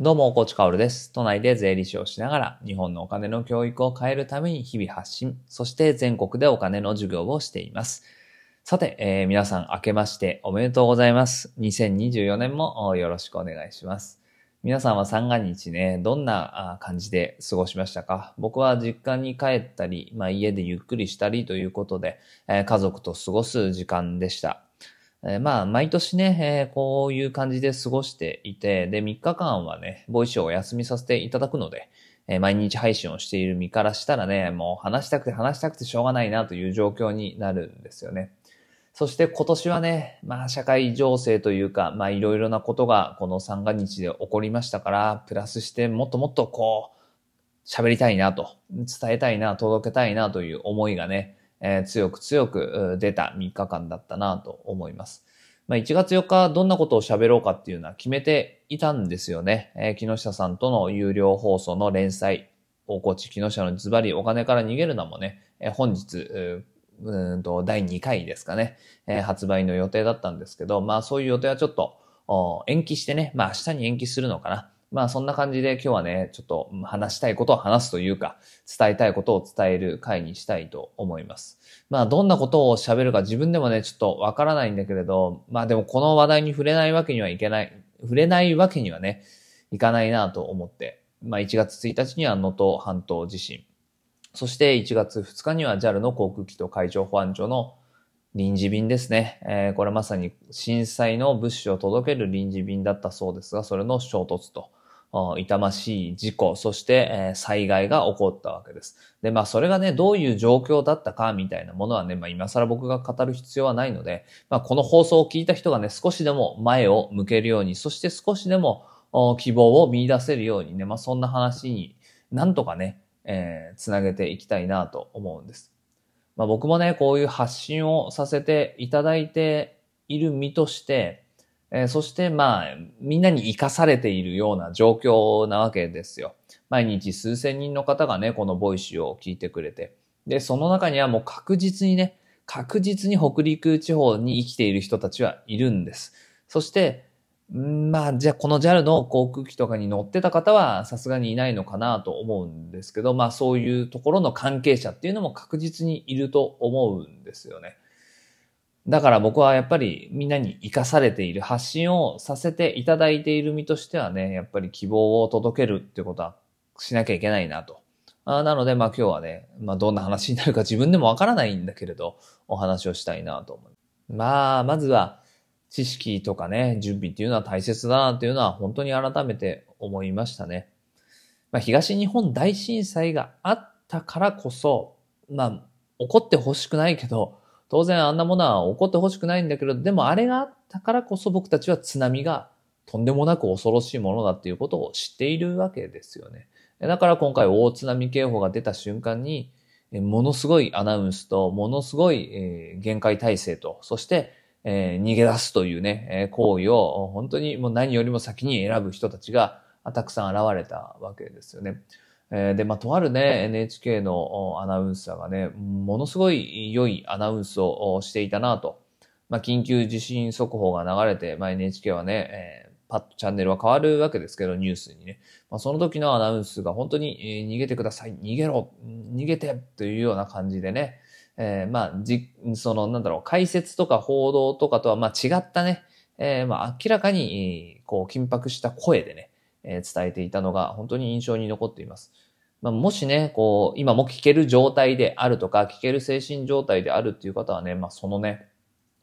どうも、コーチカオルです。都内で税理士をしながら、日本のお金の教育を変えるために日々発信、そして全国でお金の授業をしています。さて、えー皆さん明けましておめでとうございます。2024年もよろしくお願いします。皆さんは三が日ね、どんな感じで過ごしましたか？僕は実家に帰ったり、まあ、家でゆっくりしたりということで、えー家族と過ごす時間でした。えーまあ、毎年ね、えーこういう感じで過ごしていて、で、3日間はね、 Voicy をお休みさせていただくので、えー毎日配信をしている身からしたらね、もう話したくて話したくてしょうがないなという状況になるんですよね。そして今年はね、まあ社会情勢というか、まあいろいろなことがこの三が日で起こりましたから、プラスしてもっともっとこう、喋りたいなと、伝えたいな、届けたいなという思いがね、え強く強く出た3日間だったなと思います。まあ、1月4日どんなことを喋ろうかっていうのは決めていたんですよね。えー木下さんとの有料放送の連載、大河内木下のズバリお金から逃げるのもね、えー本日、うーんと第2回ですかね、えー発売の予定だったんですけど、まあそういう予定はちょっと延期してね、まあ明日に延期するのかな。まあそんな感じで今日はね、ちょっと話したいことを話すというか、伝えたいことを伝える回にしたいと思います。まあどんなことを喋るか自分でもね、ちょっとわからないんだけれど、まあでもこの話題に触れないわけにはいけない、触れないわけにはね、いかないなと思って、まあ1月1日には能登半島地震、そして1月2日には JAL の航空機と海上保安庁の臨時便ですね。えーこれまさに震災の物資を届ける臨時便だったそうですが、それの衝突と、痛ましい事故、そして、え災害が起こったわけです。で、まあそれがね、どういう状況だったかみたいなものはね、まあ今更僕が語る必要はないので、まあこの放送を聞いた人がね、少しでも前を向けるように、そして少しでも希望を見出せるようにね、まあそんな話になんとかね、えーつなげていきたいなと思うんです。まあ僕もね、こういう発信をさせていただいている身として、えーそしてまあ、みんなに生かされているような状況なわけですよ。毎日数千人の方がね、この Voicy を聞いてくれて。で、その中にはもう確実にね、確実に北陸地方に生きている人たちはいるんです。そして、んまあ、じゃあこの JAL の航空機とかに乗ってた方はさすがにいないのかなと思うんですけど、まあそういうところの関係者っていうのも確実にいると思うんですよね。だから僕はやっぱりみんなに生かされている発信をさせていただいている身としてはね、やっぱり希望を届けるってことはしなきゃいけないなと。あなのでまあ今日はね、まあどんな話になるか 自分でもわからないんだけれど、お話をしたいなと思う。まあ、まずは知識とかね、準備っていうのは大切だなっていうのは本当に改めて思いましたね。まあ東日本大震災があったからこそ、まあ起こってほしくないけど、当然あんなものは起こってほしくないんだけど、でもあれがあったからこそ僕たちは津波がとんでもなく恐ろしいものだっていうことを知っているわけですよね。だから今回大津波警報が出た瞬間に、ものすごいアナウンスと、ものすごい、限界体制と、そして、逃げ出すというね、行為を本当にもう何よりも先に選ぶ人たちがたくさん現れたわけですよね。えで、まあ、とあるね、NHK のアナウンサーがね、ものすごい良いアナウンスをしていたなと。まあ、緊急地震速報が流れて、まあ、NHK はね、えーパッとチャンネルは変わるわけですけど、ニュースにね。まあ、その時のアナウンスが本当に、えー逃げてください、逃げろ、逃げてというような感じでね、えーまあ、じ、その、なんだろう、解説とか報道とかとは、まあ、違ったね、えーまあ、明らかに、こう、緊迫した声でね、えー伝えていたのが本当に印象に残っています。まあ、もしね、こう、今も聞ける状態であるとか、聞ける精神状態であるっていう方はね、まあ、そのね、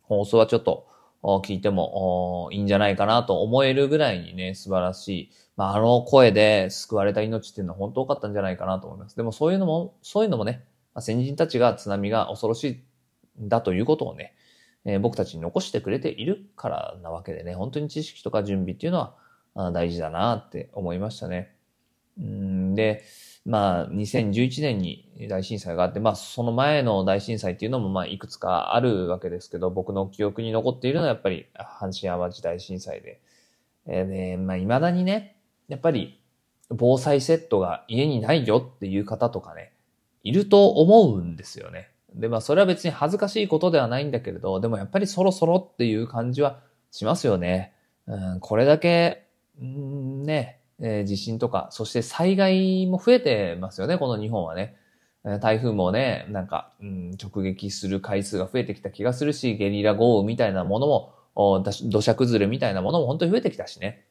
放送はちょっと、聞いてもいいんじゃないかなと思えるぐらいにね、素晴らしい。まあ、あの声で救われた命っていうのは本当多かったんじゃないかなと思います。でもそういうのも、そういうのもね、先人たちが津波が恐ろしいんだということをね、えー僕たちに残してくれているからなわけでね、本当に知識とか準備っていうのは大事だなって思いましたね。うんで、まあ、2011年に大震災があって、まあ、その前の大震災っていうのも、まあ、いくつかあるわけですけど、僕の記憶に残っているのはやっぱり、阪神淡路大震災で。えーで、まあ、未だにね、やっぱり、防災セットが家にないよっていう方とかね、いると思うんですよね。で、まあ、それは別に恥ずかしいことではないんだけれど、でもやっぱりそろそろっていう感じはしますよね。うん、これだけ、うん、ね、えー、地震とか、そして災害も増えてますよね、この日本はね。台風もね、なんか、うん、直撃する回数が増えてきた気がするし、ゲリラ豪雨みたいなものも、土砂崩れみたいなものも本当に増えてきたしね。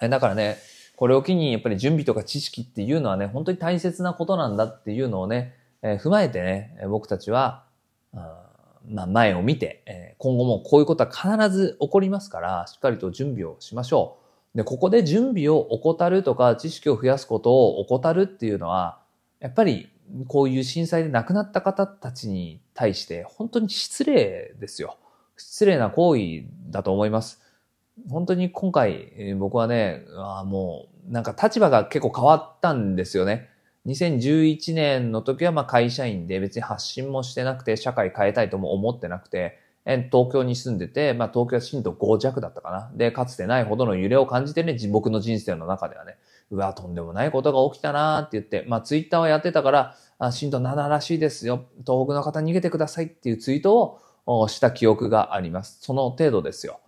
だからね、これを機にやっぱり準備とか知識っていうのはね、本当に大切なことなんだっていうのをね、えー、踏まえてね、僕たちは、まあ、前を見て、えー、今後もこういうことは必ず起こりますから、しっかりと準備をしましょう。で、ここで準備を怠るとか知識を増やすことを怠るっていうのは、やっぱりこういう震災で亡くなった方たちに対して本当に失礼ですよ。失礼な行為だと思います。本当に今回、僕はね、あもうなんか立場が結構変わったんですよね。2011年の時はまあ会社員で別に発信もしてなくて社会変えたいとも思ってなくて、東京に住んでて、まあ東京は震度5弱だったかな。で、かつてないほどの揺れを感じてね、僕の人生の中ではね、うわ、とんでもないことが起きたなーって言って、まあツイッターはやってたから、あ震度7らしいですよ。東北の方逃げてくださいっていうツイートをした記憶があります。その程度ですよ。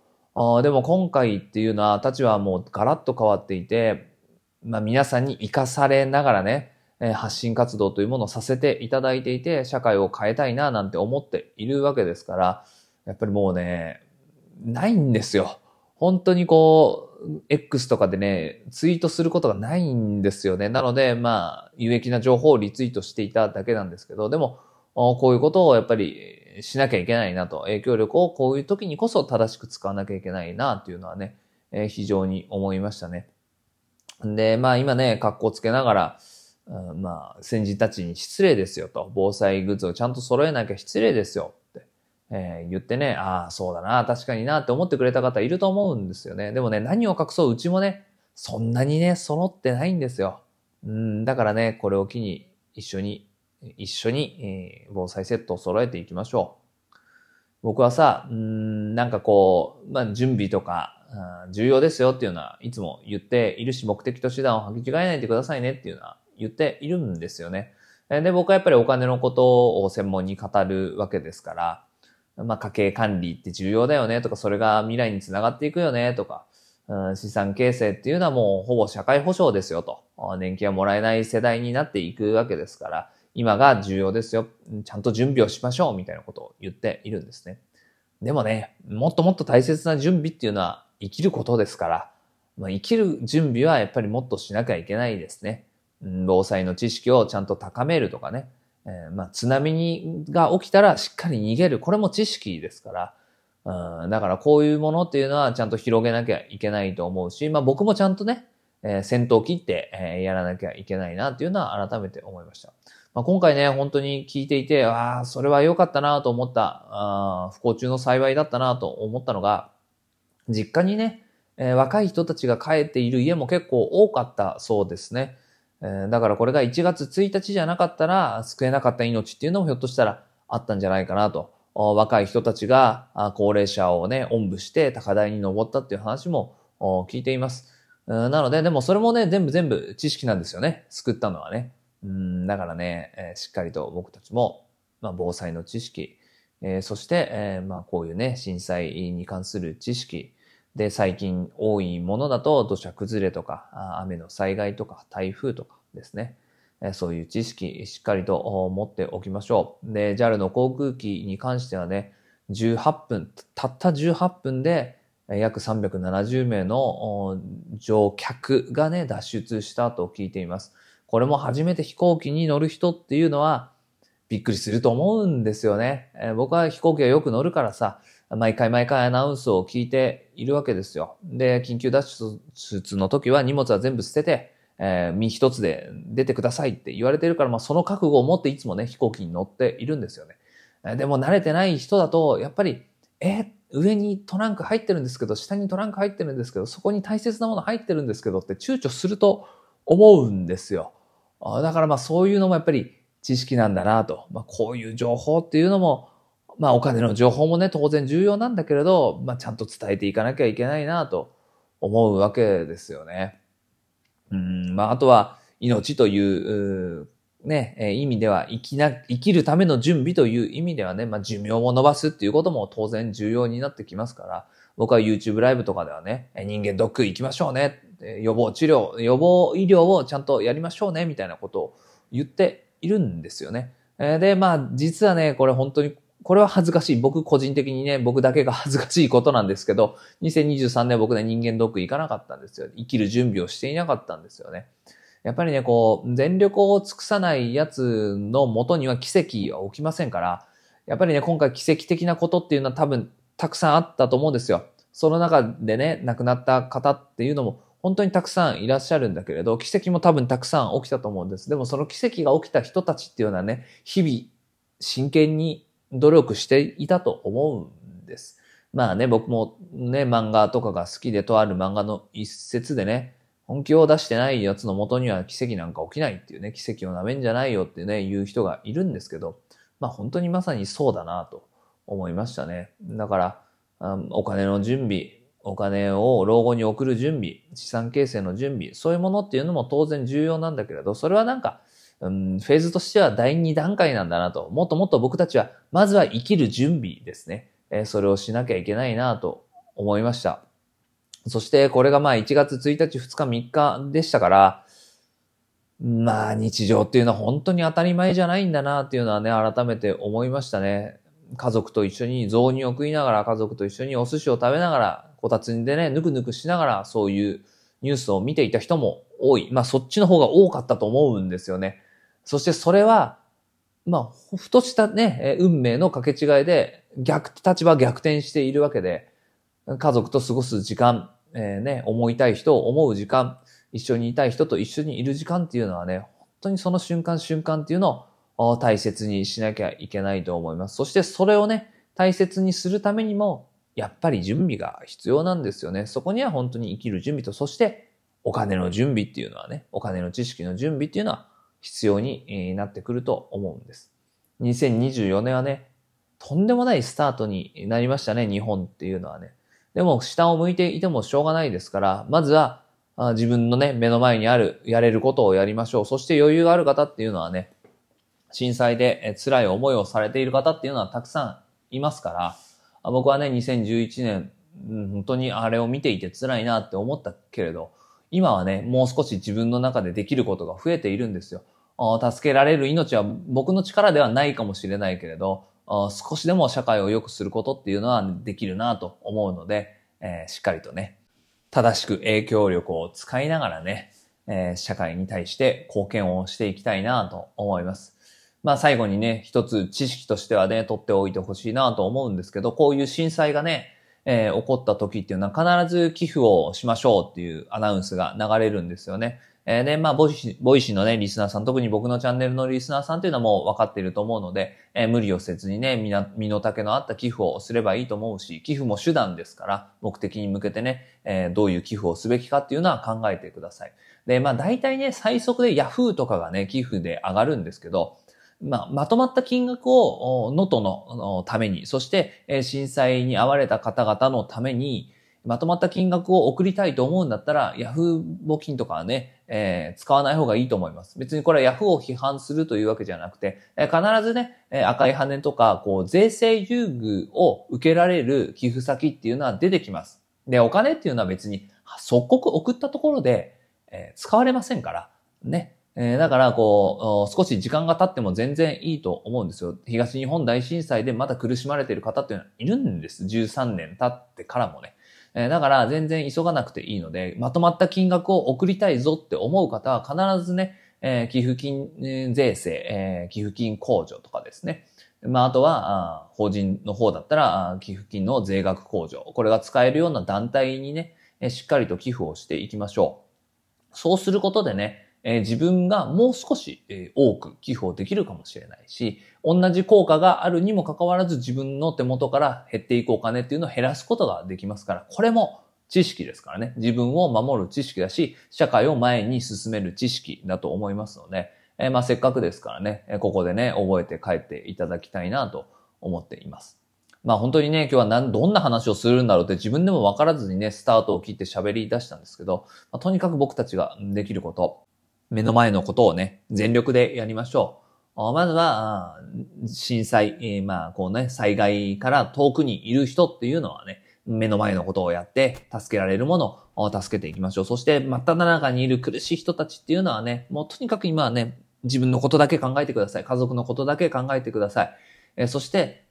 でも今回っていうのは立場はもうガラッと変わっていて、まあ皆さんに生かされながらね、発信活動というものをさせていただいていて、社会を変えたいななんて思っているわけですから、やっぱりもうね、ないんですよ。本当にこう、X とかでね、ツイートすることがないんですよね。なので、まあ、有益な情報をリツイートしていただけなんですけど、でも、こういうことをやっぱりしなきゃいけないなと、影響力をこういう時にこそ正しく使わなきゃいけないなっていうのはね、え、非常に思いましたね。で、まあ今ね、格好つけながら、うん、まあ先人たちに失礼ですよと、防災グッズをちゃんと揃えなきゃ失礼ですよ、えー、言ってね、ああ、そうだな、確かになって思ってくれた方いると思うんですよね。でもね、何を隠そう、うちもね、そんなにね、揃ってないんですよ。うん、だからね、これを機に一緒に一緒に、えー、防災セットを揃えていきましょう。僕はさ、うんなんかこう、まあ、準備とか、重要ですよっていうのはいつも言っているし、目的と手段を履き違えないでくださいねっていうのは言っているんですよね。で、僕はやっぱりお金のことを専門に語るわけですから、まあ、家計管理って重要だよねとか、それが未来につながっていくよねとか、うん、資産形成っていうのはもうほぼ社会保障ですよと。年金はもらえない世代になっていくわけですから、今が重要ですよ。ちゃんと準備をしましょうみたいなことを言っているんですね。でもね、もっともっと大切な準備っていうのは生きることですから、まあ、生きる準備はやっぱりもっとしなきゃいけないですね。防災の知識をちゃんと高めるとかね。えー、まあ、津波にが起きたらしっかり逃げる。これも知識ですから。うん、だからこういうものっていうのはちゃんと広げなきゃいけないと思うし、まあ僕もちゃんとね、えー、先頭を切って、えー、やらなきゃいけないなっていうのは改めて思いました。まあ、今回ね、本当に聞いていて、ああ、それは良かったなと思った、あ不幸中の幸いだったなと思ったのが、実家にね、えー、若い人たちが帰っている家も結構多かったそうですね。だからこれが1月1日じゃなかったら救えなかった命っていうのもひょっとしたらあったんじゃないかなと。若い人たちが高齢者をね、おんぶして高台に登ったっていう話も聞いています。なので、でもそれもね、全部全部知識なんですよね。救ったのはね。うん、だからね、しっかりと僕たちも、まあ、防災の知識、え、そして、え、まあ、こういうね、震災に関する知識、で、最近多いものだと土砂崩れとか、雨の災害とか、台風とかですね。そういう知識、しっかりと持っておきましょう。で、JAL の航空機に関してはね、18分、たった18分で、約370名の乗客がね、脱出したと聞いています。これも初めて飛行機に乗る人っていうのはびっくりすると思うんですよね。僕は飛行機はよく乗るからさ、毎回毎回アナウンスを聞いているわけですよ。で、緊急脱出の時は荷物は全部捨てて、えー、身一つで出てくださいって言われてるから、まあその覚悟を持っていつもね、飛行機に乗っているんですよね。でも慣れてない人だと、やっぱり、え上にトランク入ってるんですけど、下にトランク入ってるんですけど、そこに大切なもの入ってるんですけどって躊躇すると思うんですよ。だからまあそういうのもやっぱり知識なんだなと。まあこういう情報っていうのも、まあお金の情報もね、当然重要なんだけれど、まあちゃんと伝えていかなきゃいけないなと思うわけですよね。うん、まああとは命という、ね、え意味では生きな、生きるための準備という意味ではね、まあ寿命を伸ばすっていうことも当然重要になってきますから、僕は YouTube ライブとかではね、人間ドック行きましょうね。予防治療、予防医療をちゃんとやりましょうね、みたいなことを言っているんですよね。で、まあ、実はね、これ本当に、これは恥ずかしい。僕個人的にね、僕だけが 恥ずかしいことなんですけど、2023年僕ね、人間ドック行かなかったんですよ。生きる準備をしていなかったんですよね。やっぱりね、こう、全力を尽くさないやつのもとには奇跡は起きませんから、やっぱりね、今回奇跡的なことっていうのは多分たくさんあったと思うんですよ。その中でね、亡くなった方っていうのも本当にたくさんいらっしゃるんだけれど、奇跡も多分たくさん起きたと思うんです。でもその奇跡が起きた人たちっていうのはね、日々真剣に努力していたと思うんです。まあね、僕もね、漫画とかが好きでとある漫画の一節でね、本気を出してないやつの元には奇跡なんか起きないっていうね、奇跡をなめんじゃないよってね、言う人がいるんですけど、まあ本当にまさにそうだなと思いましたね。だから、お金の準備、お金を老後に送る準備、資産形成の準備、そういうものっていうのも当然重要なんだけれど、それはなんか、うん、フェーズとしては第2段階なんだなと。もっともっと僕たちは、まずは生きる準備ですね。え、それをしなきゃいけないなと思いました。そしてこれがまあ1月1日、2日、3日でしたから、まあ日常っていうのは本当に当たり前じゃないんだなっていうのはね、改めて思いましたね。家族と一緒に雑煮を食いながら、家族と一緒にお寿司を食べながら、こたつでね、ぬくぬくしながら、そういうニュースを見ていた人も多い。まあそっちの方が多かったと思うんですよね。そしてそれは、まあ、ふとしたね、運命の掛け違いで、逆、立場逆転しているわけで、家族と過ごす時間、えー、ね、思いたい人を思う時間、一緒にいたい人と一緒にいる時間っていうのはね、本当にその瞬間瞬間っていうのを大切にしなきゃいけないと思います。そしてそれをね、大切にするためにも、やっぱり準備が必要なんですよね。そこには本当に生きる準備と、そしてお金の準備っていうのはね、お金の知識の準備っていうのは必要になってくると思うんです。2024年はね、とんでもないスタートになりましたね、日本っていうのはね。でも下を向いていてもしょうがないですから、まずは自分のね、目の前にある、やれることをやりましょう。そして余裕がある方っていうのはね、震災で辛い思いをされている方っていうのはたくさんいますから、僕はね、2011年、本当にあれを見ていて辛いなって思ったけれど、今はね、もう少し自分の中でできることが増えているんですよ。助けられる命は僕の力ではないかもしれないけれど、少しでも社会を良くすることっていうのはできるなと思うので、えー、しっかりとね、正しく影響力を使いながらね、えー、社会に対して貢献をしていきたいなと思います。まあ最後にね、一つ知識としてはね、取っておいてほしいなと思うんですけど、こういう震災がね、えー、起こった時っていうのは必ず寄付をしましょうっていうアナウンスが流れるんですよね。えー、で、まあ、 Voicy、Voicyのね、リスナーさん、特に僕のチャンネルのリスナーさんっていうのはもう分かっていると思うので、えー、無理をせずにね、身の丈のあった寄付をすればいいと思うし、寄付も手段ですから、目的に向けてね、えー、どういう寄付をすべきかっていうのは考えてください。で、まあ、大体ね、最速で Yahoo とかがね、寄付で上がるんですけど、まあ、まとまった金額を、能登のために、そして、震災に遭われた方々のために、まとまった金額を送りたいと思うんだったら、ヤフー募金とかはね、えー、使わない方がいいと思います。別にこれはヤフーを批判するというわけじゃなくて、えー、必ずね、えー、赤い羽とか、こう、税制優遇を受けられる寄付先っていうのは出てきます。で、お金っていうのは別に即刻送ったところで、えー、使われませんから、ね。えー、だから、こう、少し時間が経っても全然いいと思うんですよ。東日本大震災でまだ苦しまれている方っていうのはいるんです。13年経ってからもね。えだから全然急がなくていいので、まとまった金額を送りたいぞって思う方は必ずね、え寄付金税制、え寄付金控除とかですね。まあ、あとは、法人の方だったら、寄付金の税額控除。これが使えるような団体にね、しっかりと寄付をしていきましょう。そうすることでね、えー、自分がもう少し、えー、多く寄付をできるかもしれないし、同じ効果があるにもかかわらず自分の手元から減っていくお金っていうのを減らすことができますから、これも知識ですからね。自分を守る知識だし、社会を前に進める知識だと思いますので、えー、まあせっかくですからね、ここでね、覚えて帰っていただきたいなと思っています。まあ本当にね、今日は、どんな話をするんだろうって自分でも分からずにね、スタートを切って喋り出したんですけど、まあ、とにかく僕たちができること、目の前のことをね、全力でやりましょう。まずは、震災、えー、まあ、こうね、災害から遠くにいる人っていうのはね、目の前のことをやって、助けられるものを助けていきましょう。そして、真っ只中にいる苦しい人たちっていうのはね、もうとにかく今はね、自分のことだけ考えてください。家族のことだけ考えてください。えそして、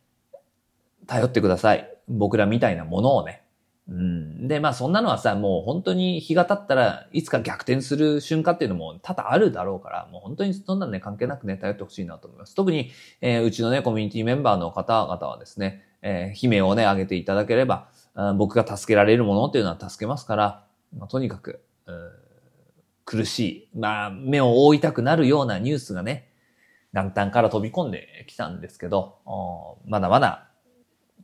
頼ってください。僕らみたいなものをね。うん。で、まあそんなのはさ、もう本当に日が経ったらいつか逆転する瞬間っていうのも多々あるだろうから、もう本当にそんなね、関係なくね、頼ってほしいなと思います。特に、えー、うちのね、コミュニティメンバーの方々はですね、えー、悲鳴をね、上げていただければ、僕が助けられるものっていうのは助けますから、まあ、とにかく、苦しい、まあ、目を覆いたくなるようなニュースがね、元旦から飛び込んできたんですけど、まだまだ、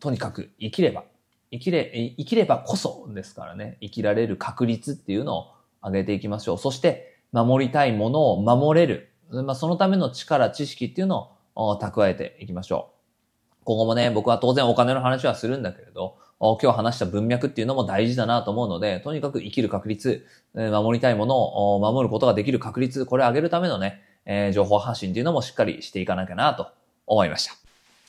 とにかく生きれば、生きれ、生きればこそですからね、生きられる確率っていうのを上げていきましょう。そして、守りたいものを守れる。まあ、そのための力、知識っていうのを蓄えていきましょう。今後もね、僕は当然お金の話はするんだけれど、今日話した文脈っていうのも大事だなと思うので、とにかく生きる確率、守りたいものを守ることができる確率、これを上げるためのね、え、情報発信っていうのもしっかりしていかなきゃなと思いました。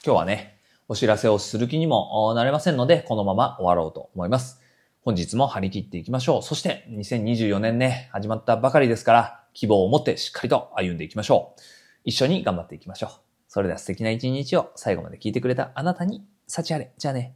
今日はね、お知らせをする気にもなれませんので、このまま終わろうと思います。本日も張り切っていきましょう。そして2024年ね、始まったばかりですから、希望を持ってしっかりと歩んでいきましょう。一緒に頑張っていきましょう。それでは素敵な一日を最後まで聞いてくれたあなたに幸あれ。じゃあね。